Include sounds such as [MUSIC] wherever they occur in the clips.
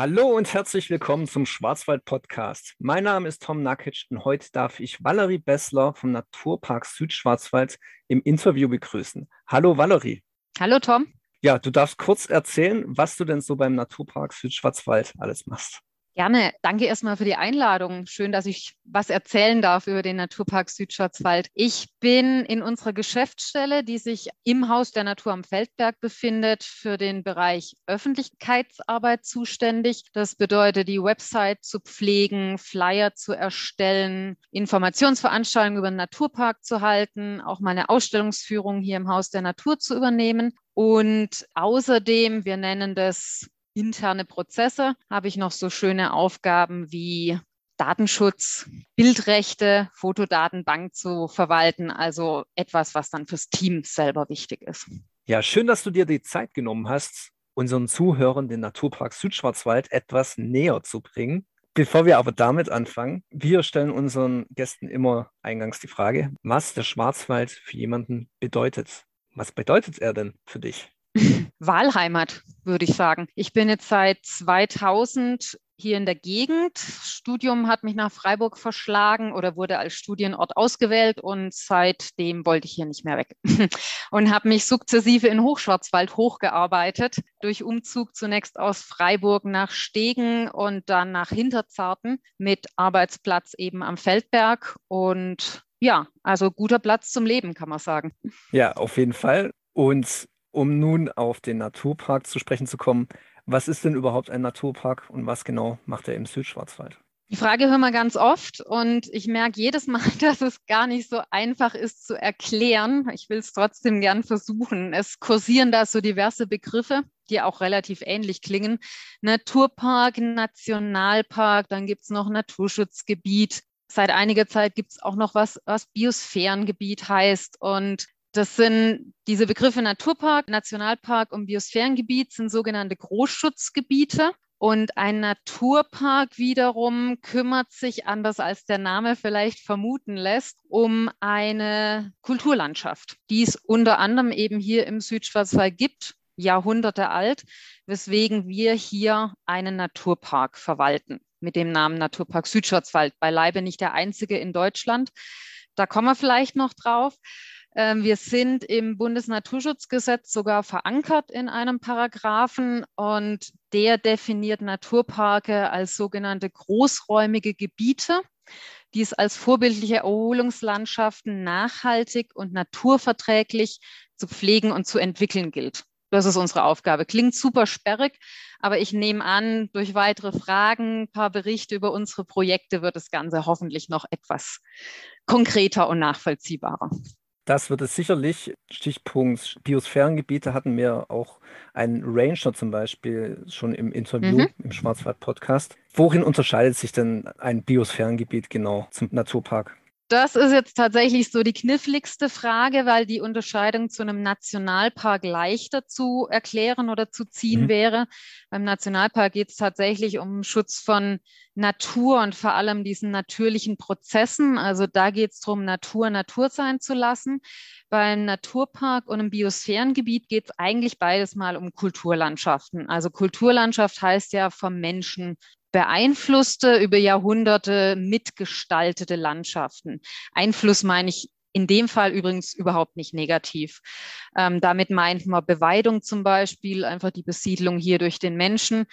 Hallo und herzlich willkommen zum Schwarzwald Podcast. Mein Name ist Tom Nakic und heute darf ich Valerie Bessler vom Naturpark Südschwarzwald im Interview begrüßen. Hallo Valerie. Hallo Tom. Ja, du darfst kurz erzählen, was du denn so beim Naturpark Südschwarzwald alles machst. Gerne. Danke erstmal für die Einladung. Schön, dass ich was erzählen darf über den Naturpark Südschwarzwald. Ich bin in unserer Geschäftsstelle, die sich im Haus der Natur am Feldberg befindet, für den Bereich Öffentlichkeitsarbeit zuständig. Das bedeutet, die Website zu pflegen, Flyer zu erstellen, Informationsveranstaltungen über den Naturpark zu halten, auch meine Ausstellungsführung hier im Haus der Natur zu übernehmen. Und außerdem, wir nennen das interne Prozesse habe ich noch so schöne Aufgaben wie Datenschutz, Bildrechte, Fotodatenbank zu verwalten, also etwas, was dann fürs Team selber wichtig ist. Ja, schön, dass du dir die Zeit genommen hast, unseren Zuhörern den Naturpark Südschwarzwald etwas näher zu bringen. Bevor wir aber damit anfangen, wir stellen unseren Gästen immer eingangs die Frage, was der Schwarzwald für jemanden bedeutet. Was bedeutet er denn für dich? Wahlheimat, würde ich sagen. Ich bin jetzt seit 2000 hier in der Gegend. Studium hat mich nach Freiburg verschlagen oder wurde als Studienort ausgewählt und seitdem wollte ich hier nicht mehr weg [LAUGHS] und habe mich sukzessive in Hochschwarzwald hochgearbeitet. Durch Umzug zunächst aus Freiburg nach Stegen und dann nach Hinterzarten mit Arbeitsplatz eben am Feldberg und ja, also guter Platz zum Leben, kann man sagen. Ja, auf jeden Fall. Und um nun auf den Naturpark zu sprechen zu kommen, was ist denn überhaupt ein Naturpark und was genau macht er im Südschwarzwald? Die Frage hören wir ganz oft und ich merke jedes Mal, [LAUGHS] dass es gar nicht so einfach ist zu erklären. Ich will es trotzdem gern versuchen. Es kursieren da so diverse Begriffe, die auch relativ ähnlich klingen. Naturpark, Nationalpark, dann gibt es noch Naturschutzgebiet. Seit einiger Zeit gibt es auch noch was, was Biosphärengebiet heißt. Und das sind diese Begriffe Naturpark, Nationalpark und Biosphärengebiet sind sogenannte Großschutzgebiete. Und ein Naturpark wiederum kümmert sich, anders als der Name vielleicht vermuten lässt, um eine Kulturlandschaft, die es unter anderem eben hier im Südschwarzwald gibt, Jahrhunderte alt, weswegen wir hier einen Naturpark verwalten mit dem Namen Naturpark Südschwarzwald. Beileibe nicht der einzige in Deutschland. Da kommen wir vielleicht noch drauf. Ähm, wir sind im Bundesnaturschutzgesetz sogar verankert in einem Paragraphen und der definiert Naturparke als sogenannte großräumige Gebiete, die es als vorbildliche Erholungslandschaften nachhaltig und naturverträglich zu pflegen und zu entwickeln gilt. Das ist unsere Aufgabe. Klingt super sperrig, aber ich nehme an, durch weitere Fragen, ein paar Berichte über unsere Projekte wird das Ganze hoffentlich noch etwas konkreter und nachvollziehbarer. Das wird es sicherlich. Stichpunkt Biosphärengebiete hatten wir auch einen Ranger zum Beispiel schon im Interview mhm. im Schwarzwald-Podcast. Worin unterscheidet sich denn ein Biosphärengebiet genau zum Naturpark? Das ist jetzt tatsächlich so die kniffligste Frage, weil die Unterscheidung zu einem Nationalpark leichter zu erklären oder zu ziehen mhm. wäre. Beim Nationalpark geht es tatsächlich um Schutz von Natur und vor allem diesen natürlichen Prozessen. Also da geht es darum, Natur Natur sein zu lassen. Beim Naturpark und im Biosphärengebiet geht es eigentlich beides mal um Kulturlandschaften. Also Kulturlandschaft heißt ja vom Menschen beeinflusste, über Jahrhunderte mitgestaltete Landschaften. Einfluss meine ich in dem Fall übrigens überhaupt nicht negativ. Ähm, damit meint man Beweidung zum Beispiel, einfach die Besiedlung hier durch den Menschen.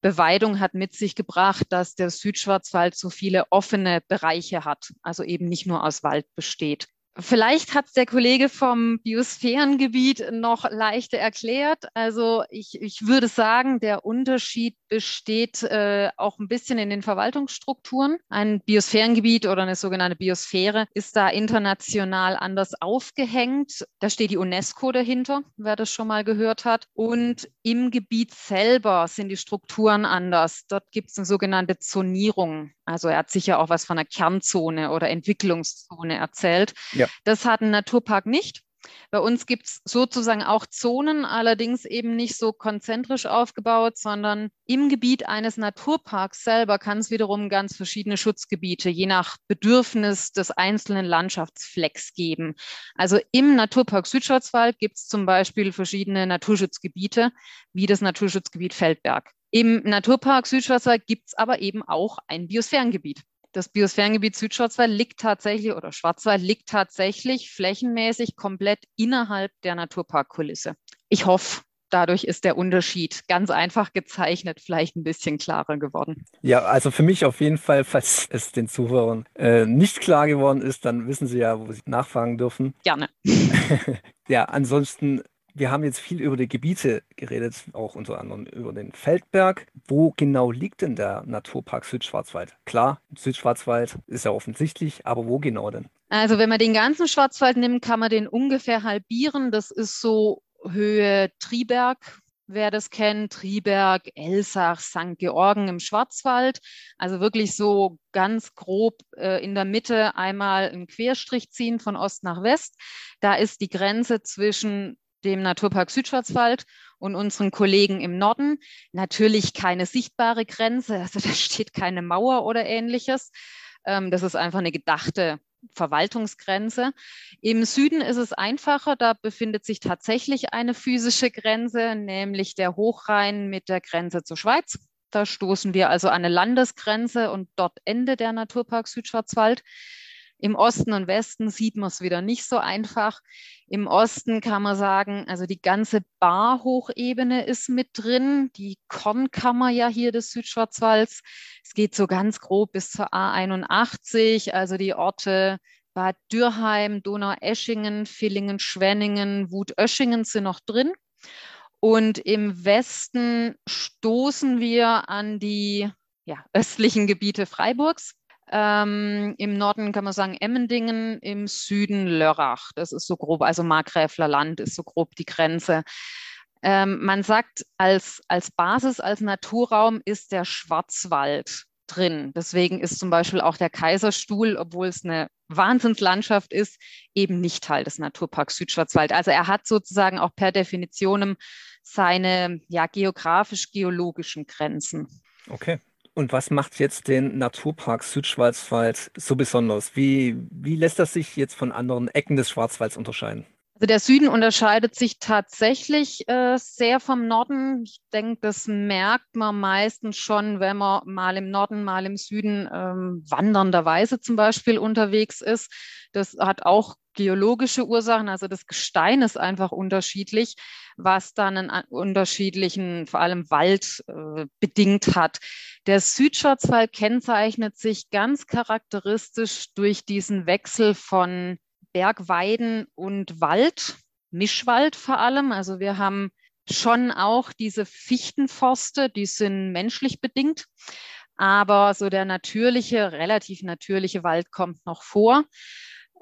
Beweidung hat mit sich gebracht, dass der Südschwarzwald so viele offene Bereiche hat, also eben nicht nur aus Wald besteht. Vielleicht hat der Kollege vom Biosphärengebiet noch leichter erklärt. Also ich, ich würde sagen, der Unterschied besteht äh, auch ein bisschen in den Verwaltungsstrukturen. Ein Biosphärengebiet oder eine sogenannte Biosphäre ist da international anders aufgehängt. Da steht die UNESCO dahinter, wer das schon mal gehört hat. Und im Gebiet selber sind die Strukturen anders. Dort gibt es eine sogenannte Zonierung. Also er hat sicher auch was von einer Kernzone oder Entwicklungszone erzählt. Ja. Das hat ein Naturpark nicht. Bei uns gibt es sozusagen auch Zonen, allerdings eben nicht so konzentrisch aufgebaut, sondern im Gebiet eines Naturparks selber kann es wiederum ganz verschiedene Schutzgebiete je nach Bedürfnis des einzelnen Landschaftsflecks geben. Also im Naturpark Südschwarzwald gibt es zum Beispiel verschiedene Naturschutzgebiete, wie das Naturschutzgebiet Feldberg. Im Naturpark Südschwarzwald gibt es aber eben auch ein Biosphärengebiet. Das Biosphärengebiet Südschwarzwald liegt tatsächlich oder Schwarzwald liegt tatsächlich flächenmäßig komplett innerhalb der Naturparkkulisse. Ich hoffe, dadurch ist der Unterschied ganz einfach gezeichnet, vielleicht ein bisschen klarer geworden. Ja, also für mich auf jeden Fall, falls es den Zuhörern äh, nicht klar geworden ist, dann wissen sie ja, wo sie nachfragen dürfen. Gerne. [LAUGHS] ja, ansonsten wir haben jetzt viel über die Gebiete geredet, auch unter anderem über den Feldberg. Wo genau liegt denn der Naturpark Südschwarzwald? Klar, Südschwarzwald ist ja offensichtlich, aber wo genau denn? Also wenn man den ganzen Schwarzwald nimmt, kann man den ungefähr halbieren. Das ist so Höhe Triberg, wer das kennt, Triberg, Elsach, St. Georgen im Schwarzwald. Also wirklich so ganz grob äh, in der Mitte einmal einen Querstrich ziehen von Ost nach West. Da ist die Grenze zwischen dem Naturpark Südschwarzwald und unseren Kollegen im Norden. Natürlich keine sichtbare Grenze, also [LAUGHS] da steht keine Mauer oder ähnliches. Ähm, das ist einfach eine gedachte Verwaltungsgrenze. Im Süden ist es einfacher, da befindet sich tatsächlich eine physische Grenze, nämlich der Hochrhein mit der Grenze zur Schweiz. Da stoßen wir also an eine Landesgrenze und dort endet der Naturpark Südschwarzwald. Im Osten und Westen sieht man es wieder nicht so einfach. Im Osten kann man sagen, also die ganze Barhochebene ist mit drin, die Kornkammer ja hier des Südschwarzwalds. Es geht so ganz grob bis zur A81, also die Orte Bad Dürheim, Donaueschingen, Villingen, Schwenningen, Wutöschingen sind noch drin. Und im Westen stoßen wir an die ja, östlichen Gebiete Freiburgs. Ähm, Im Norden kann man sagen Emmendingen, im Süden Lörrach. Das ist so grob, also Markgräfler Land ist so grob die Grenze. Ähm, man sagt, als, als Basis, als Naturraum ist der Schwarzwald drin. Deswegen ist zum Beispiel auch der Kaiserstuhl, obwohl es eine Wahnsinnslandschaft ist, eben nicht Teil des Naturparks Südschwarzwald. Also er hat sozusagen auch per Definition seine ja, geografisch-geologischen Grenzen. Okay. Und was macht jetzt den Naturpark Südschwarzwald so besonders? Wie, wie lässt das sich jetzt von anderen Ecken des Schwarzwalds unterscheiden? Also der Süden unterscheidet sich tatsächlich äh, sehr vom Norden. Ich denke, das merkt man meistens schon, wenn man mal im Norden, mal im Süden ähm, wandernderweise zum Beispiel unterwegs ist. Das hat auch geologische Ursachen, also das Gestein ist einfach unterschiedlich, was dann einen unterschiedlichen, vor allem Wald äh, bedingt hat. Der Südschwarzwald kennzeichnet sich ganz charakteristisch durch diesen Wechsel von Bergweiden und Wald, Mischwald vor allem. Also wir haben schon auch diese Fichtenforste, die sind menschlich bedingt. Aber so der natürliche, relativ natürliche Wald kommt noch vor.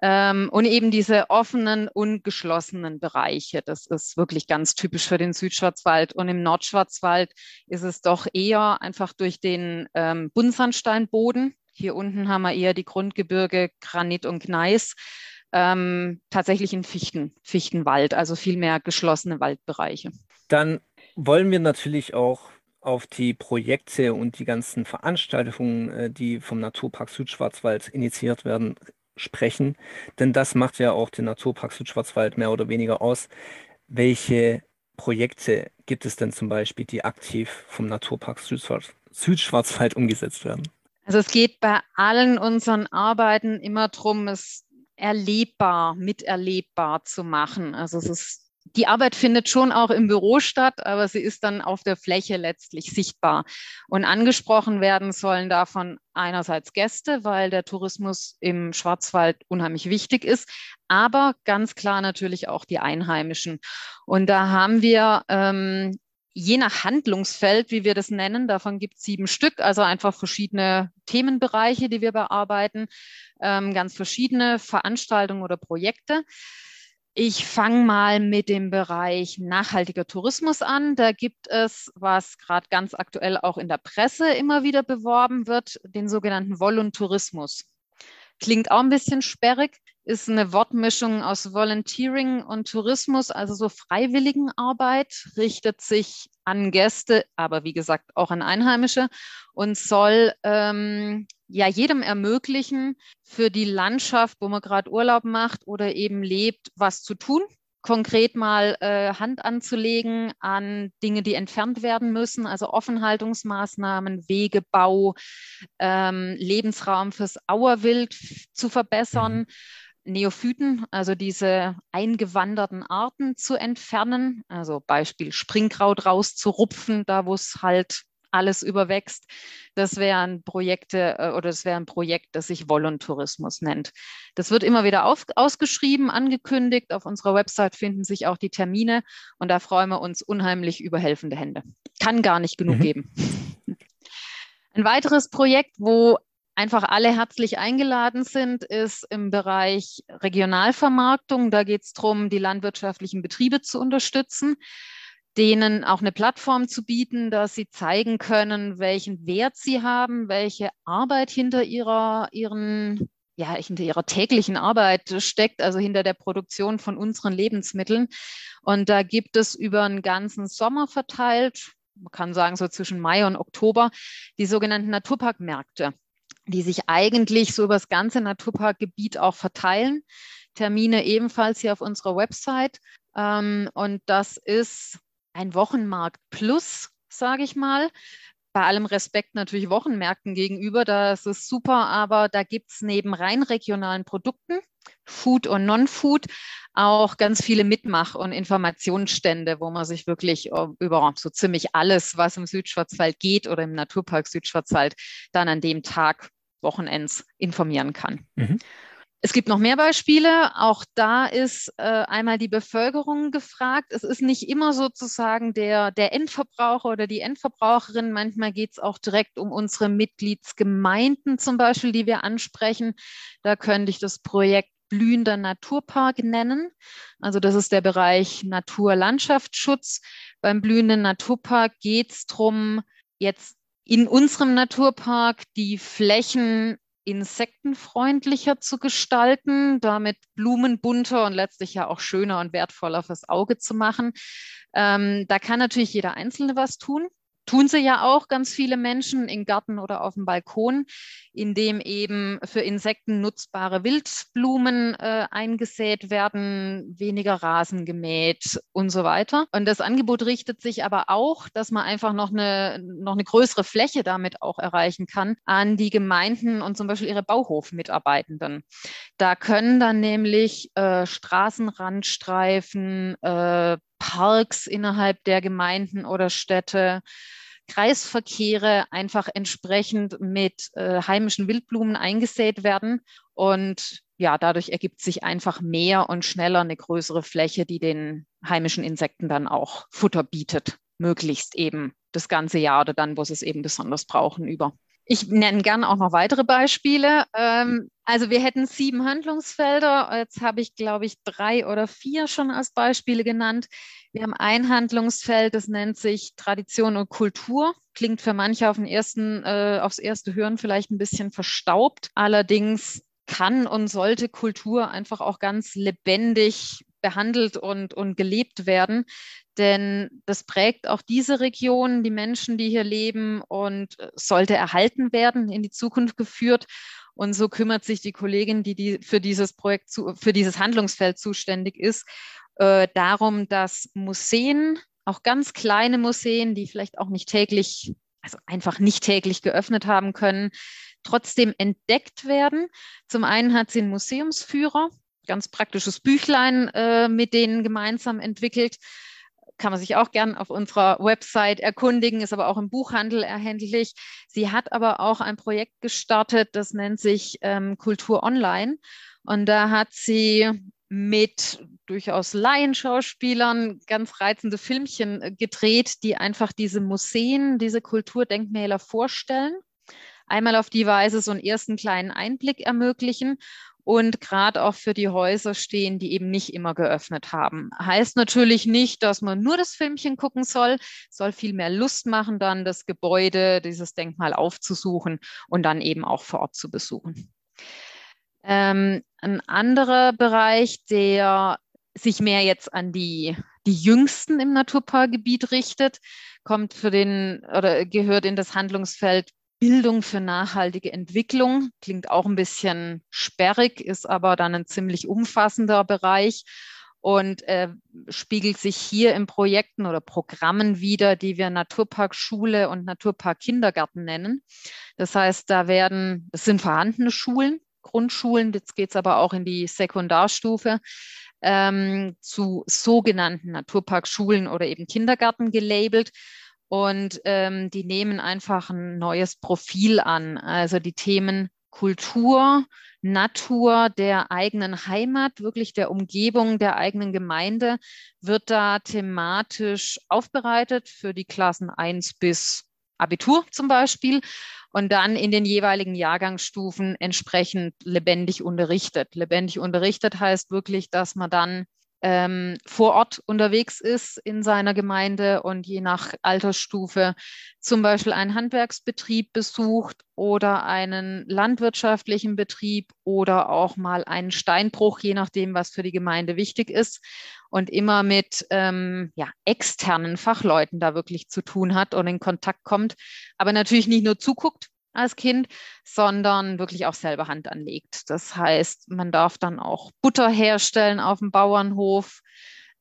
Ähm, und eben diese offenen und geschlossenen Bereiche, das ist wirklich ganz typisch für den Südschwarzwald. Und im Nordschwarzwald ist es doch eher einfach durch den ähm, Buntsandsteinboden. Hier unten haben wir eher die Grundgebirge, Granit und Gneis. Ähm, tatsächlich in Fichten, Fichtenwald, also viel mehr geschlossene Waldbereiche. Dann wollen wir natürlich auch auf die Projekte und die ganzen Veranstaltungen, äh, die vom Naturpark Südschwarzwald initiiert werden, sprechen, denn das macht ja auch den Naturpark Südschwarzwald mehr oder weniger aus. Welche Projekte gibt es denn zum Beispiel, die aktiv vom Naturpark Südschwarzwald umgesetzt werden? Also es geht bei allen unseren Arbeiten immer darum, es erlebbar, miterlebbar zu machen. Also es ist die Arbeit findet schon auch im Büro statt, aber sie ist dann auf der Fläche letztlich sichtbar. Und angesprochen werden sollen davon einerseits Gäste, weil der Tourismus im Schwarzwald unheimlich wichtig ist, aber ganz klar natürlich auch die Einheimischen. Und da haben wir ähm, je nach Handlungsfeld, wie wir das nennen, davon gibt es sieben Stück, also einfach verschiedene Themenbereiche, die wir bearbeiten, ähm, ganz verschiedene Veranstaltungen oder Projekte. Ich fange mal mit dem Bereich nachhaltiger Tourismus an. Da gibt es, was gerade ganz aktuell auch in der Presse immer wieder beworben wird, den sogenannten Voluntourismus. Klingt auch ein bisschen sperrig, ist eine Wortmischung aus Volunteering und Tourismus, also so Freiwilligenarbeit, richtet sich an Gäste, aber wie gesagt auch an Einheimische und soll ähm, ja jedem ermöglichen, für die Landschaft, wo man gerade Urlaub macht oder eben lebt, was zu tun. konkret mal äh, Hand anzulegen an Dinge, die entfernt werden müssen, also Offenhaltungsmaßnahmen, Wegebau, ähm, Lebensraum fürs Auerwild zu verbessern. Mhm. Neophyten, also diese eingewanderten Arten zu entfernen, also Beispiel Springkraut rauszurupfen, da wo es halt alles überwächst. Das wären Projekte äh, oder das wäre ein Projekt, das sich Volontourismus nennt. Das wird immer wieder auf, ausgeschrieben, angekündigt. Auf unserer Website finden sich auch die Termine und da freuen wir uns unheimlich über helfende Hände. Kann gar nicht genug mhm. geben. Ein weiteres Projekt, wo einfach alle herzlich eingeladen sind, ist im Bereich Regionalvermarktung. Da geht es darum, die landwirtschaftlichen Betriebe zu unterstützen denen auch eine Plattform zu bieten, dass sie zeigen können, welchen Wert sie haben, welche Arbeit hinter ihrer, ihren, ja, hinter ihrer täglichen Arbeit steckt, also hinter der Produktion von unseren Lebensmitteln. Und da gibt es über einen ganzen Sommer verteilt, man kann sagen so zwischen Mai und Oktober, die sogenannten Naturparkmärkte, die sich eigentlich so über das ganze Naturparkgebiet auch verteilen. Termine ebenfalls hier auf unserer Website. Ähm, und das ist ein Wochenmarkt plus, sage ich mal. Bei allem Respekt natürlich Wochenmärkten gegenüber, das ist super, aber da gibt es neben rein regionalen Produkten, Food und Non-Food, auch ganz viele Mitmach- und Informationsstände, wo man sich wirklich äh, über so ziemlich alles, was im Südschwarzwald geht oder im Naturpark Südschwarzwald, dann an dem Tag Wochenends informieren kann. Mhm. Es gibt noch mehr Beispiele. Auch da ist äh, einmal die Bevölkerung gefragt. Es ist nicht immer sozusagen der, der Endverbraucher oder die Endverbraucherin. Manchmal geht es auch direkt um unsere Mitgliedsgemeinden zum Beispiel, die wir ansprechen. Da könnte ich das Projekt Blühender Naturpark nennen. Also das ist der Bereich Natur-Landschaftsschutz. Beim Blühenden Naturpark geht es darum, jetzt in unserem Naturpark die Flächen insektenfreundlicher zu gestalten, damit Blumen bunter und letztlich ja auch schöner und wertvoller fürs Auge zu machen. Ähm, da kann natürlich jeder Einzelne was tun. Tun sie ja auch ganz viele Menschen im Garten oder auf dem Balkon, in dem eben für Insekten nutzbare Wildblumen äh, eingesät werden, weniger Rasen gemäht und so weiter. Und das Angebot richtet sich aber auch, dass man einfach noch eine, noch eine größere Fläche damit auch erreichen kann an die Gemeinden und zum Beispiel ihre Bauhofmitarbeitenden. Da können dann nämlich äh, Straßenrandstreifen, äh, Parks innerhalb der Gemeinden oder Städte, Kreisverkehre einfach entsprechend mit äh, heimischen Wildblumen eingesät werden. Und ja, dadurch ergibt sich einfach mehr und schneller eine größere Fläche, die den heimischen Insekten dann auch Futter bietet, möglichst eben das ganze Jahr oder dann, wo sie es eben besonders brauchen, über. Ich nenne gerne auch noch weitere Beispiele. Ähm, also wir hätten sieben Handlungsfelder. Jetzt habe ich, glaube ich, drei oder vier schon als Beispiele genannt. Wir haben ein Handlungsfeld, das nennt sich Tradition und Kultur. Klingt für manche auf den ersten, äh, aufs erste Hören vielleicht ein bisschen verstaubt. Allerdings kann und sollte Kultur einfach auch ganz lebendig behandelt und, und gelebt werden. Denn das prägt auch diese Region, die Menschen, die hier leben und äh, sollte erhalten werden, in die Zukunft geführt. Und so kümmert sich die Kollegin, die, die für dieses Projekt, zu, für dieses Handlungsfeld zuständig ist, äh, darum, dass Museen, auch ganz kleine Museen, die vielleicht auch nicht täglich, also einfach nicht täglich geöffnet haben können, trotzdem entdeckt werden. Zum einen hat sie einen Museumsführer, ganz praktisches Büchlein äh, mit denen gemeinsam entwickelt kann man sich auch gern auf unserer Website erkundigen, ist aber auch im Buchhandel erhältlich. Sie hat aber auch ein Projekt gestartet, das nennt sich ähm, Kultur Online. Und da hat sie mit durchaus Laienschauspielern ganz reizende Filmchen äh, gedreht, die einfach diese Museen, diese Kulturdenkmäler vorstellen. Einmal auf die Weise so einen ersten kleinen Einblick ermöglichen und gerade auch für die Häuser stehen, die eben nicht immer geöffnet haben. Heißt natürlich nicht, dass man nur das Filmchen gucken soll, soll viel mehr Lust machen, dann das Gebäude, dieses Denkmal aufzusuchen und dann eben auch vor Ort zu besuchen. Ähm, ein anderer Bereich, der sich mehr jetzt an die, die Jüngsten im Naturparkgebiet richtet, kommt für den oder gehört in das Handlungsfeld Bildung für nachhaltige Entwicklung. Klingt auch ein bisschen sperrig, ist aber dann ein ziemlich umfassender Bereich. und äh, spiegelt sich hier in Projekten oder Programmen wieder, die wir Naturpark Schule und Naturpark Kindergarten nennen. Das heißt, da werden, das sind vorhandene Schulen, Grundschulen, jetzt geht es aber auch in die Sekundarstufe, ähm, zu sogenannten Naturparkschulen oder eben Kindergarten gelabelt. Und ähm, die nehmen einfach ein neues Profil an. Also die Themen Kultur, Natur der eigenen Heimat, wirklich der Umgebung der eigenen Gemeinde, wird da thematisch aufbereitet für die Klassen 1 bis Abitur zum Beispiel und dann in den jeweiligen Jahrgangsstufen entsprechend lebendig unterrichtet. Lebendig unterrichtet heißt wirklich, dass man dann ähm, vor Ort unterwegs ist in seiner Gemeinde und je nach Altersstufe zum Beispiel einen Handwerksbetrieb besucht oder einen landwirtschaftlichen Betrieb oder auch mal einen Steinbruch, je nachdem, was für die Gemeinde wichtig ist und immer mit ähm, ja, externen Fachleuten da wirklich zu tun hat und in Kontakt kommt, aber natürlich nicht nur zuguckt, als Kind, sondern wirklich auch selber Hand anlegt. Das heißt, man darf dann auch Butter herstellen auf dem Bauernhof.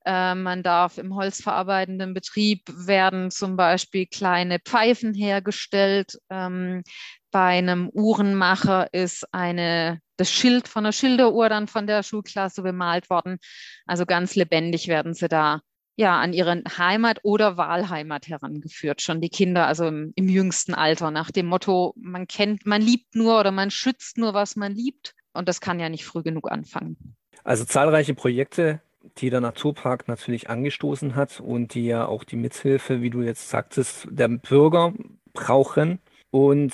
Äh, man darf im holzverarbeitenden Betrieb werden zum Beispiel kleine Pfeifen hergestellt. Ähm, bei einem Uhrenmacher ist eine, das Schild von der Schilderuhr dann von der Schulklasse bemalt worden. Also ganz lebendig werden sie da ja, an ihre Heimat oder Wahlheimat herangeführt, schon die Kinder, also im, im, jüngsten Alter, nach dem Motto, man kennt, man liebt nur oder man schützt nur, was man liebt. Und das kann ja nicht früh genug anfangen. Also zahlreiche Projekte, die der Naturpark natürlich angestoßen hat und die ja auch die Mithilfe, wie du jetzt sagtest, der Bürger brauchen. Und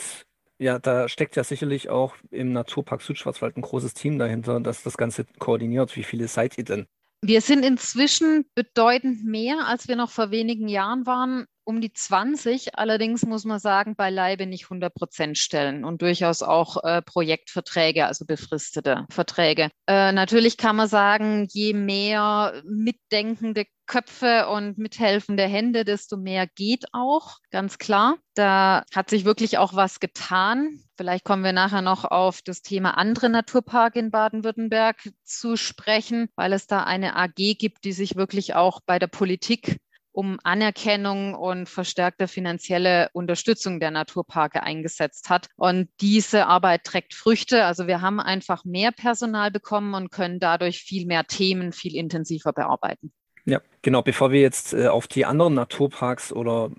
ja, da steckt ja sicherlich auch im Naturpark Südschwarzwald ein großes Team dahinter, das das Ganze koordiniert. Wie viele seid ihr denn? Wir sind inzwischen bedeutend mehr, als wir noch vor wenigen Jahren waren, um die 20. Allerdings muss man sagen, beileibe nicht 100 Prozent stellen und durchaus auch äh, Projektverträge, also befristete Verträge. Äh, natürlich kann man sagen, je mehr mitdenkende Köpfe und mithelfende Hände, desto mehr geht auch, ganz klar. Da hat sich wirklich auch was getan. Vielleicht kommen wir nachher noch auf das Thema andere Naturpark in Baden-Württemberg zu sprechen, weil es da eine AG gibt, die sich wirklich auch bei der Politik um Anerkennung und verstärkte finanzielle Unterstützung der Naturparke eingesetzt hat. Und diese Arbeit trägt Früchte. Also wir haben einfach mehr Personal bekommen und können dadurch viel mehr Themen viel intensiver bearbeiten. Genau. Bevor wir jetzt äh, auf die anderen Naturparks oder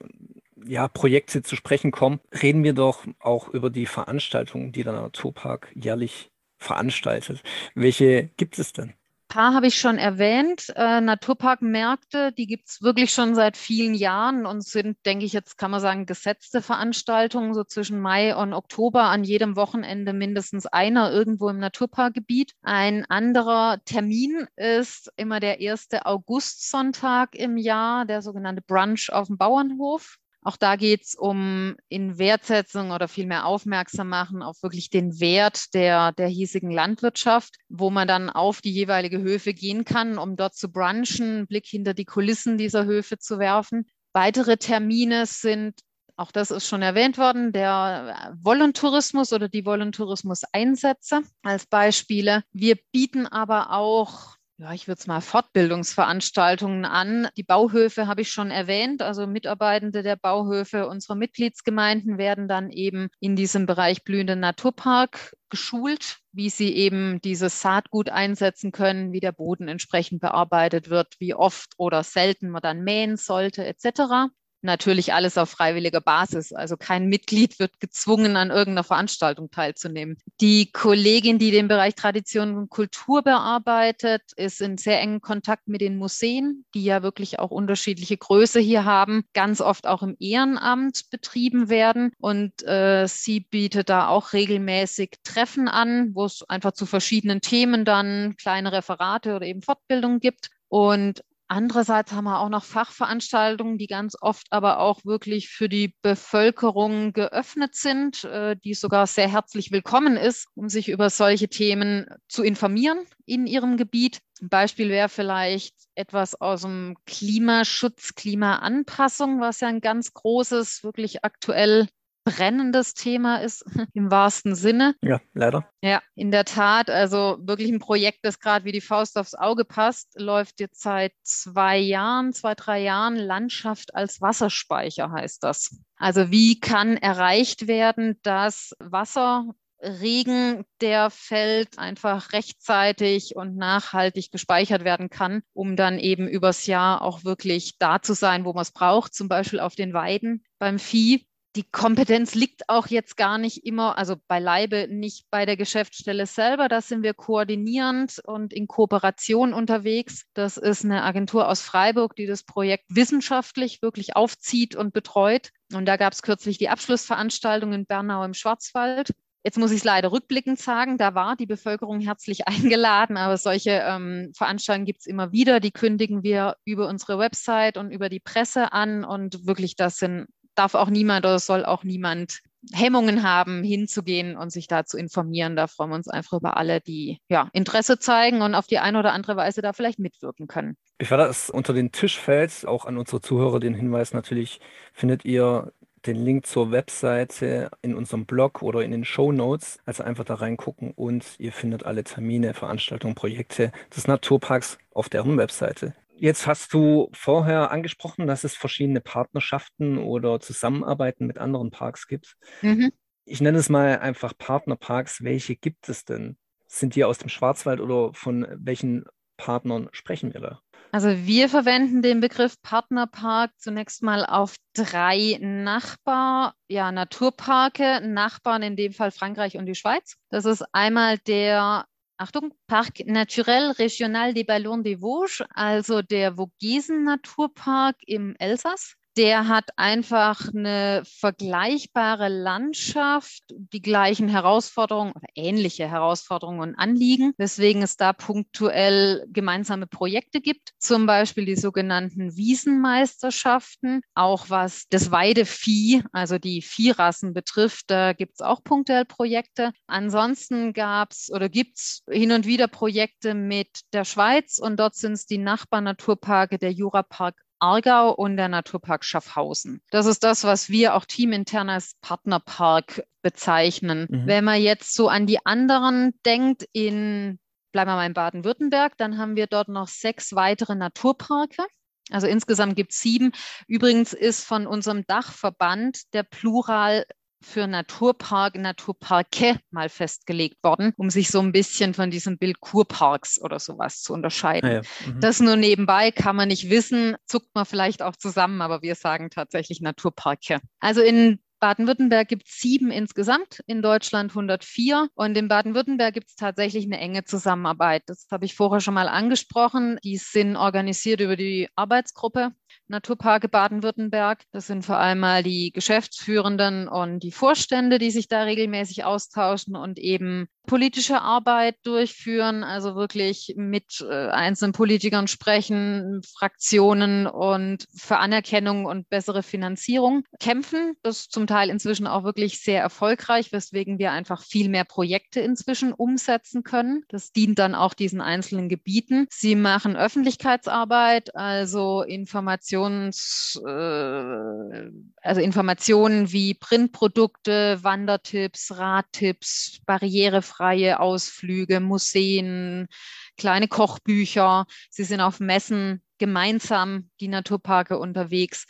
ja, Projekte zu sprechen kommen, reden wir doch auch über die Veranstaltungen, die der Naturpark jährlich veranstaltet. Welche gibt es denn? Paar habe ich schon erwähnt. Äh, Naturparkmärkte, die gibt es wirklich schon seit vielen Jahren und sind, denke ich, jetzt kann man sagen, gesetzte Veranstaltungen, so zwischen Mai und Oktober an jedem Wochenende mindestens einer irgendwo im Naturparkgebiet. Ein anderer Termin ist immer der erste Augustsonntag im Jahr, der sogenannte Brunch auf dem Bauernhof. Auch da geht es um in Wertsetzung oder vielmehr aufmerksam machen auf wirklich den Wert der, der hiesigen Landwirtschaft, wo man dann auf die jeweilige Höfe gehen kann, um dort zu brunchen, einen Blick hinter die Kulissen dieser Höfe zu werfen. Weitere Termine sind auch das ist schon erwähnt worden, der Voluntourismus oder die Voluntourismus-Einsätze als Beispiele. Wir bieten aber auch ja, ich würde es mal Fortbildungsveranstaltungen an. Die Bauhöfe habe ich schon erwähnt. Also Mitarbeitende der Bauhöfe unserer Mitgliedsgemeinden werden dann eben in diesem Bereich blühenden Naturpark geschult, wie sie eben dieses Saatgut einsetzen können, wie der Boden entsprechend bearbeitet wird, wie oft oder selten man dann mähen sollte, etc. Natürlich alles auf freiwilliger Basis. Also kein Mitglied wird gezwungen, an irgendeiner Veranstaltung teilzunehmen. Die Kollegin, die den Bereich Tradition und Kultur bearbeitet, ist in sehr engen Kontakt mit den Museen, die ja wirklich auch unterschiedliche Größe hier haben, ganz oft auch im Ehrenamt betrieben werden. Und äh, sie bietet da auch regelmäßig Treffen an, wo es einfach zu verschiedenen Themen dann kleine Referate oder eben Fortbildungen gibt. Und Andererseits haben wir auch noch Fachveranstaltungen, die ganz oft aber auch wirklich für die Bevölkerung geöffnet sind, äh, die sogar sehr herzlich willkommen ist, um sich über solche Themen zu informieren in ihrem Gebiet. Ein Beispiel wäre vielleicht etwas aus dem Klimaschutz, Klimaanpassung, was ja ein ganz großes, wirklich aktuell brennendes Thema ist, [LAUGHS] im wahrsten Sinne. Ja, leider. Ja, in der Tat. Also wirklich ein Projekt, das gerade wie die Faust aufs Auge passt, läuft jetzt seit zwei Jahren, zwei, drei Jahren. Landschaft als Wasserspeicher heißt das. Also wie kann erreicht werden, dass Wasser Regen, der fällt, einfach rechtzeitig und nachhaltig gespeichert werden kann, um dann eben übers Jahr auch wirklich da zu sein, wo man es braucht, zum Beispiel auf den Weiden beim Vieh die Kompetenz liegt auch jetzt gar nicht immer, also beileibe nicht bei der Geschäftsstelle selber. Da sind wir koordinierend und in Kooperation unterwegs. Das ist eine Agentur aus Freiburg, die das Projekt wissenschaftlich wirklich aufzieht und betreut. Und da gab es kürzlich die Abschlussveranstaltung in Bernau im Schwarzwald. Jetzt muss ich es leider rückblickend sagen, da war die Bevölkerung herzlich [LAUGHS] eingeladen, aber solche ähm, Veranstaltungen gibt es immer wieder. Die kündigen wir über unsere Website und über die Presse an und wirklich, das sind darf auch niemand oder soll auch niemand Hemmungen haben, hinzugehen und sich da zu informieren. Da freuen wir uns einfach über alle, die ja, Interesse zeigen und auf die eine oder andere Weise da vielleicht mitwirken können. Bevor das unter den Tisch fällt, auch an unsere Zuhörer den Hinweis natürlich, findet ihr den Link zur Webseite in unserem Blog oder in den Show Notes. Also einfach da reingucken und ihr findet alle Termine, Veranstaltungen, Projekte des Naturparks auf deren Webseite. Jetzt hast du vorher angesprochen, dass es verschiedene Partnerschaften oder Zusammenarbeiten mit anderen Parks gibt. Mhm. Ich nenne es mal einfach Partnerparks. Welche gibt es denn? Sind die aus dem Schwarzwald oder von welchen Partnern sprechen wir da? Also wir verwenden den Begriff Partnerpark zunächst mal auf drei Nachbar, ja, Naturparke, Nachbarn in dem Fall Frankreich und die Schweiz. Das ist einmal der Achtung, Parc Naturel Régional des Ballons des Vosges, also der Vogesen Naturpark im Elsass. Der hat einfach eine vergleichbare Landschaft, die gleichen Herausforderungen oder ähnliche Herausforderungen und Anliegen, weswegen es da punktuell gemeinsame Projekte gibt, zum Beispiel die sogenannten Wiesenmeisterschaften, auch was das Weidevieh, also die Viehrassen betrifft, da gibt es auch punktuell Projekte. Ansonsten gab es oder gibt es hin und wieder Projekte mit der Schweiz und dort sind es die Nachbarnaturparke der Jurapark Aargau und der Naturpark Schaffhausen. Das ist das, was wir auch teamintern als Partnerpark bezeichnen. Mhm. Wenn man jetzt so an die anderen denkt, in bleiben wir mal in Baden-Württemberg, dann haben wir dort noch sechs weitere Naturparke. Also insgesamt gibt es sieben. Übrigens ist von unserem Dachverband der Plural für Naturpark, Naturparke mal festgelegt worden, um sich so ein bisschen von diesem Bild Kurparks oder sowas zu unterscheiden. Ah ja. mhm. Das nur nebenbei kann man nicht wissen, zuckt man vielleicht auch zusammen, aber wir sagen tatsächlich Naturparke. Also in Baden-Württemberg gibt es sieben insgesamt, in Deutschland 104. Und in Baden-Württemberg gibt es tatsächlich eine enge Zusammenarbeit. Das habe ich vorher schon mal angesprochen. Die sind organisiert über die Arbeitsgruppe Naturparke Baden-Württemberg. Das sind vor allem mal die Geschäftsführenden und die Vorstände, die sich da regelmäßig austauschen und eben politische Arbeit durchführen, also wirklich mit äh, einzelnen Politikern sprechen, Fraktionen und für Anerkennung und bessere Finanzierung kämpfen. Das ist zum Teil inzwischen auch wirklich sehr erfolgreich, weswegen wir einfach viel mehr Projekte inzwischen umsetzen können. Das dient dann auch diesen einzelnen Gebieten. Sie machen Öffentlichkeitsarbeit, also Informations, äh, also Informationen wie Printprodukte, Wandertipps, Radtipps, Barrierefreiheit freie Ausflüge, Museen, kleine Kochbücher. Sie sind auf Messen gemeinsam, die Naturparke unterwegs.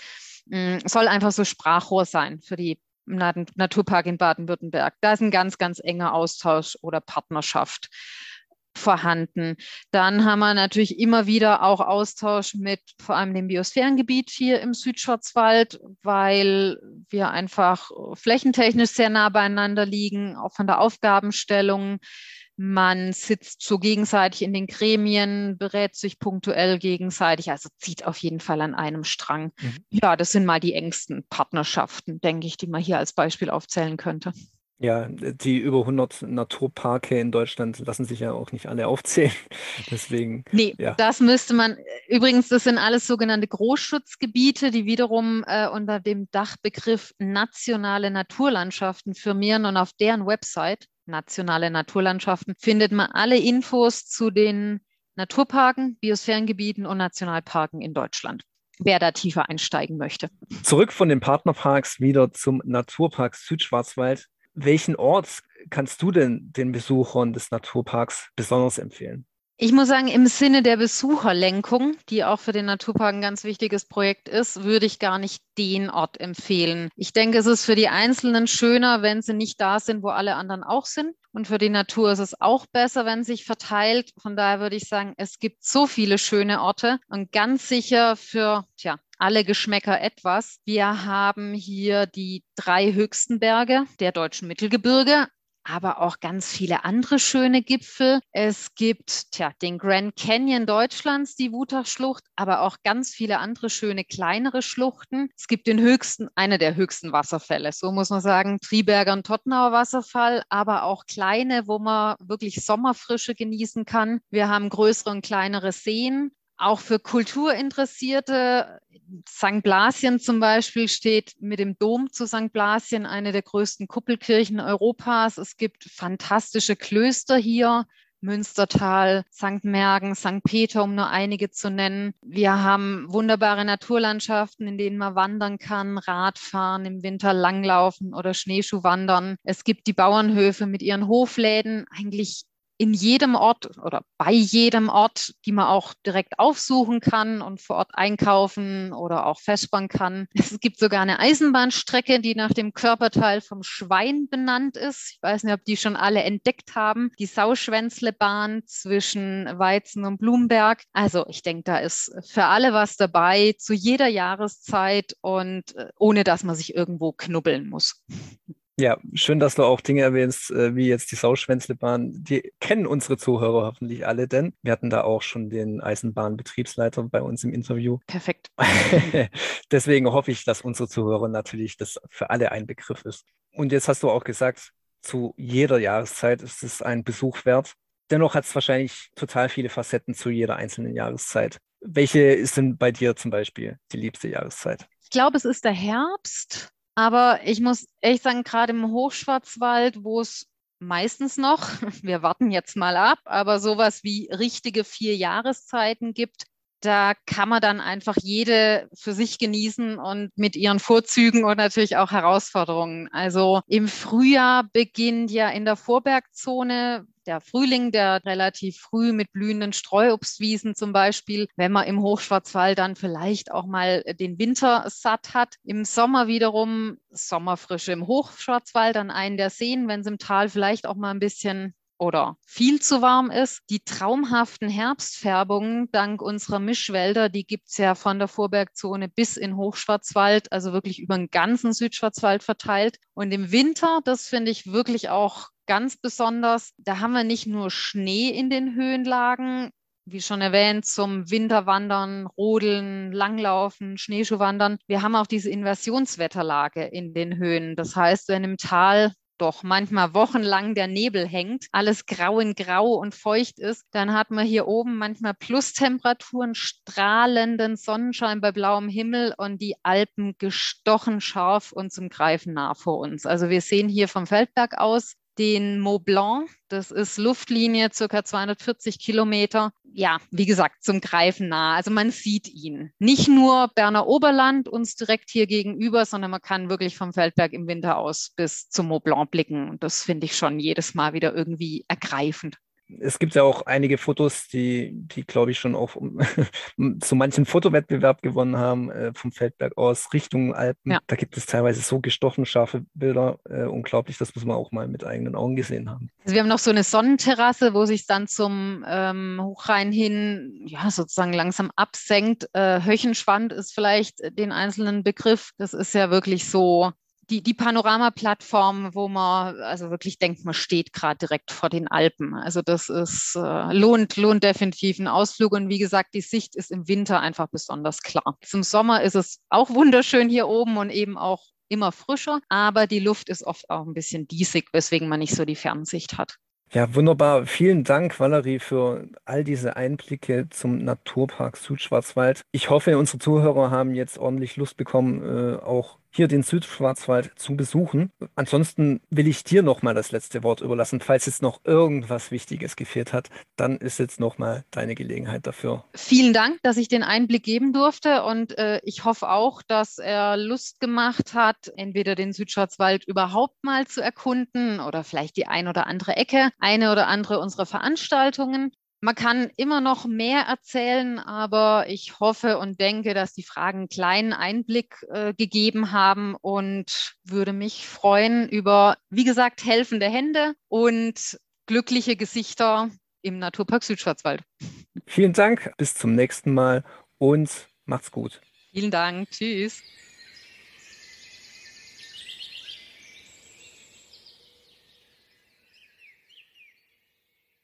Mm, soll einfach so Sprachrohr sein für die Naturpark in Baden-Württemberg. Da ist ein ganz, ganz enger Austausch oder Partnerschaft vorhanden. Dann haben wir natürlich immer wieder auch Austausch mit vor allem dem Biosphärengebiet hier im Südschwarzwald, weil wir einfach flächentechnisch sehr nah beieinander liegen, auch von der Aufgabenstellung. Man sitzt so gegenseitig in den Gremien, berät sich punktuell gegenseitig, also zieht auf jeden Fall an einem Strang. Mhm. Ja, das sind mal die engsten Partnerschaften, denke ich, die man hier als Beispiel aufzählen könnte. Ja, die über 100 Naturparke in Deutschland lassen sich ja auch nicht alle aufzählen. [LAUGHS] Deswegen. Nee, ja. das müsste man. Übrigens, das sind alles sogenannte Großschutzgebiete, die wiederum äh, unter dem Dachbegriff nationale Naturlandschaften firmieren und auf deren Website nationale Naturlandschaften findet man alle Infos zu den Naturparken, Biosphärengebieten und Nationalparken in Deutschland. wer da tiefer einsteigen möchte. Zurück von den Partnerparks wieder zum Naturpark Südschwarzwald. Welchen Ort kannst du denn den Besuchern des Naturparks besonders empfehlen? Ich muss sagen, im Sinne der Besucherlenkung, die auch für den Naturpark ein ganz wichtiges Projekt ist, würde ich gar nicht den Ort empfehlen. Ich denke, es ist für die Einzelnen schöner, wenn sie nicht da sind, wo alle anderen auch sind. Und für die Natur ist es auch besser, wenn sich verteilt. Von daher würde ich sagen, es gibt so viele schöne Orte und ganz sicher für, tja, alle Geschmäcker etwas. Wir haben hier die drei höchsten Berge der deutschen Mittelgebirge, aber auch ganz viele andere schöne Gipfel. Es gibt tja, den Grand Canyon Deutschlands, die Wutachschlucht, aber auch ganz viele andere schöne kleinere Schluchten. Es gibt den höchsten, eine der höchsten Wasserfälle, so muss man sagen, Triberger und Tottenauer Wasserfall, aber auch kleine, wo man wirklich Sommerfrische genießen kann. Wir haben größere und kleinere Seen. Auch für Kulturinteressierte, St. Blasien zum Beispiel steht mit dem Dom zu St. Blasien eine der größten Kuppelkirchen Europas. Es gibt fantastische Klöster hier. Münstertal, St. Mergen, St. Peter, um nur einige zu nennen. Wir haben wunderbare Naturlandschaften, in denen man wandern kann, Radfahren, im Winter langlaufen oder Schneeschuhwandern. Es gibt die Bauernhöfe mit ihren Hofläden, eigentlich in jedem Ort oder bei jedem Ort, die man auch direkt aufsuchen kann und vor Ort einkaufen oder auch festbauen kann. [LAUGHS] Es gibt sogar eine Eisenbahnstrecke, die nach dem Körperteil vom Schwein benannt ist. Ich weiß nicht, ob die schon alle entdeckt haben. Die Sauschwänzlebahn zwischen Weizen und Blumberg. Also ich denke, da ist für alle was dabei, zu jeder Jahreszeit und äh, ohne dass man sich irgendwo knubbeln muss. Ja, schön, dass du auch Dinge erwähnst, äh, wie jetzt die Sauschwänzlebahn. Die kennen unsere Zuhörer hoffentlich alle, denn wir hatten da auch schon den Eisenbahnbetriebsleiter bei uns im Interview. Perfekt. [LAUGHS] Deswegen hoffe ich, dass unsere Zuhörer natürlich das für alle ein Begriff ist. Und jetzt hast du auch gesagt, zu jeder Jahreszeit ist es ein Besuch wert. Dennoch hat es wahrscheinlich total viele Facetten zu jeder einzelnen Jahreszeit. Welche ist denn bei dir zum Beispiel die liebste Jahreszeit? Ich glaube, es ist der Herbst aber ich muss echt sagen, gerade im Hochschwarzwald, wo es meistens noch, [LAUGHS] wir warten jetzt mal ab, aber sowas wie richtige vier Jahreszeiten gibt, da kann man dann einfach jede für sich genießen und mit ihren Vorzügen und natürlich auch Herausforderungen. Also im Frühjahr beginnt ja in der Vorbergzone der Frühling, der relativ früh mit blühenden Streuobstwiesen zum Beispiel, wenn man im Hochschwarzwald dann vielleicht auch mal den Winter satt hat. Im Sommer wiederum Sommerfrische im Hochschwarzwald an einen der Seen, wenn es im Tal vielleicht auch mal ein bisschen oder viel zu warm ist. Die traumhaften Herbstfärbungen dank unserer Mischwälder, die gibt es ja von der Vorbergzone bis in Hochschwarzwald, also wirklich über den ganzen Südschwarzwald verteilt. Und im Winter, das finde ich wirklich auch ganz besonders, da haben wir nicht nur Schnee in den Höhenlagen, wie schon erwähnt, zum Winterwandern, Rodeln, Langlaufen, Schneeschuhwandern. Wir haben auch diese Inversionswetterlage in den Höhen. Das heißt, wenn im Tal doch manchmal wochenlang der Nebel hängt, alles grau in grau und feucht ist, dann hat man hier oben manchmal Plustemperaturen, strahlenden Sonnenschein bei blauem Himmel und die Alpen gestochen scharf und zum Greifen nah vor uns. Also wir sehen hier vom Feldberg aus den Mont Blanc. Das ist Luftlinie, circa 240 Kilometer. Ja, wie gesagt, zum Greifen nah. Also man sieht ihn. Nicht nur Berner Oberland uns direkt hier gegenüber, sondern man kann wirklich vom Feldberg im Winter aus bis zum Mont Blanc blicken. Und das finde ich schon jedes Mal wieder irgendwie ergreifend es gibt ja auch einige Fotos, die, die glaube ich, schon auch [LAUGHS] zu manchen Fotowettbewerb gewonnen haben, äh, vom Feldberg aus Richtung Alpen. Ja. Da gibt es teilweise so gestochen scharfe Bilder. Äh, unglaublich, das muss man auch mal mit eigenen Augen gesehen haben. Also wir haben noch so eine Sonnenterrasse, wo sich dann zum ähm, Hochrhein hin ja, sozusagen langsam absenkt. Äh, Höchenschwand ist vielleicht den einzelnen Begriff. Das ist ja wirklich so die, die Panoramaplattform, wo man also wirklich denkt, man steht gerade direkt vor den Alpen. Also das ist äh, lohnt, lohnt definitiv einen Ausflug. Und wie gesagt, die Sicht ist im Winter einfach besonders klar. Zum Sommer ist es auch wunderschön hier oben und eben auch immer frischer, aber die Luft ist oft auch ein bisschen diesig, weswegen man nicht so die Fernsicht hat. Ja, wunderbar. Vielen Dank, Valerie, für all diese Einblicke zum Naturpark Südschwarzwald. Ich hoffe, unsere Zuhörer haben jetzt ordentlich Lust bekommen, äh, auch hier den Südschwarzwald zu besuchen. Ansonsten will ich dir nochmal das letzte Wort überlassen. Falls jetzt noch irgendwas Wichtiges gefehlt hat, dann ist jetzt nochmal deine Gelegenheit dafür. Vielen Dank, dass ich den Einblick geben durfte und äh, ich hoffe auch, dass er Lust gemacht hat, entweder den Südschwarzwald überhaupt mal zu erkunden oder vielleicht die ein oder andere Ecke, eine oder andere unserer Veranstaltungen. Man kann immer noch mehr erzählen, aber ich hoffe und denke, dass die Fragen einen kleinen Einblick äh, gegeben haben und würde mich freuen über, wie gesagt, helfende Hände und glückliche Gesichter im Naturpark Südschwarzwald. Vielen Dank, bis zum nächsten Mal und macht's gut. Vielen Dank, tschüss.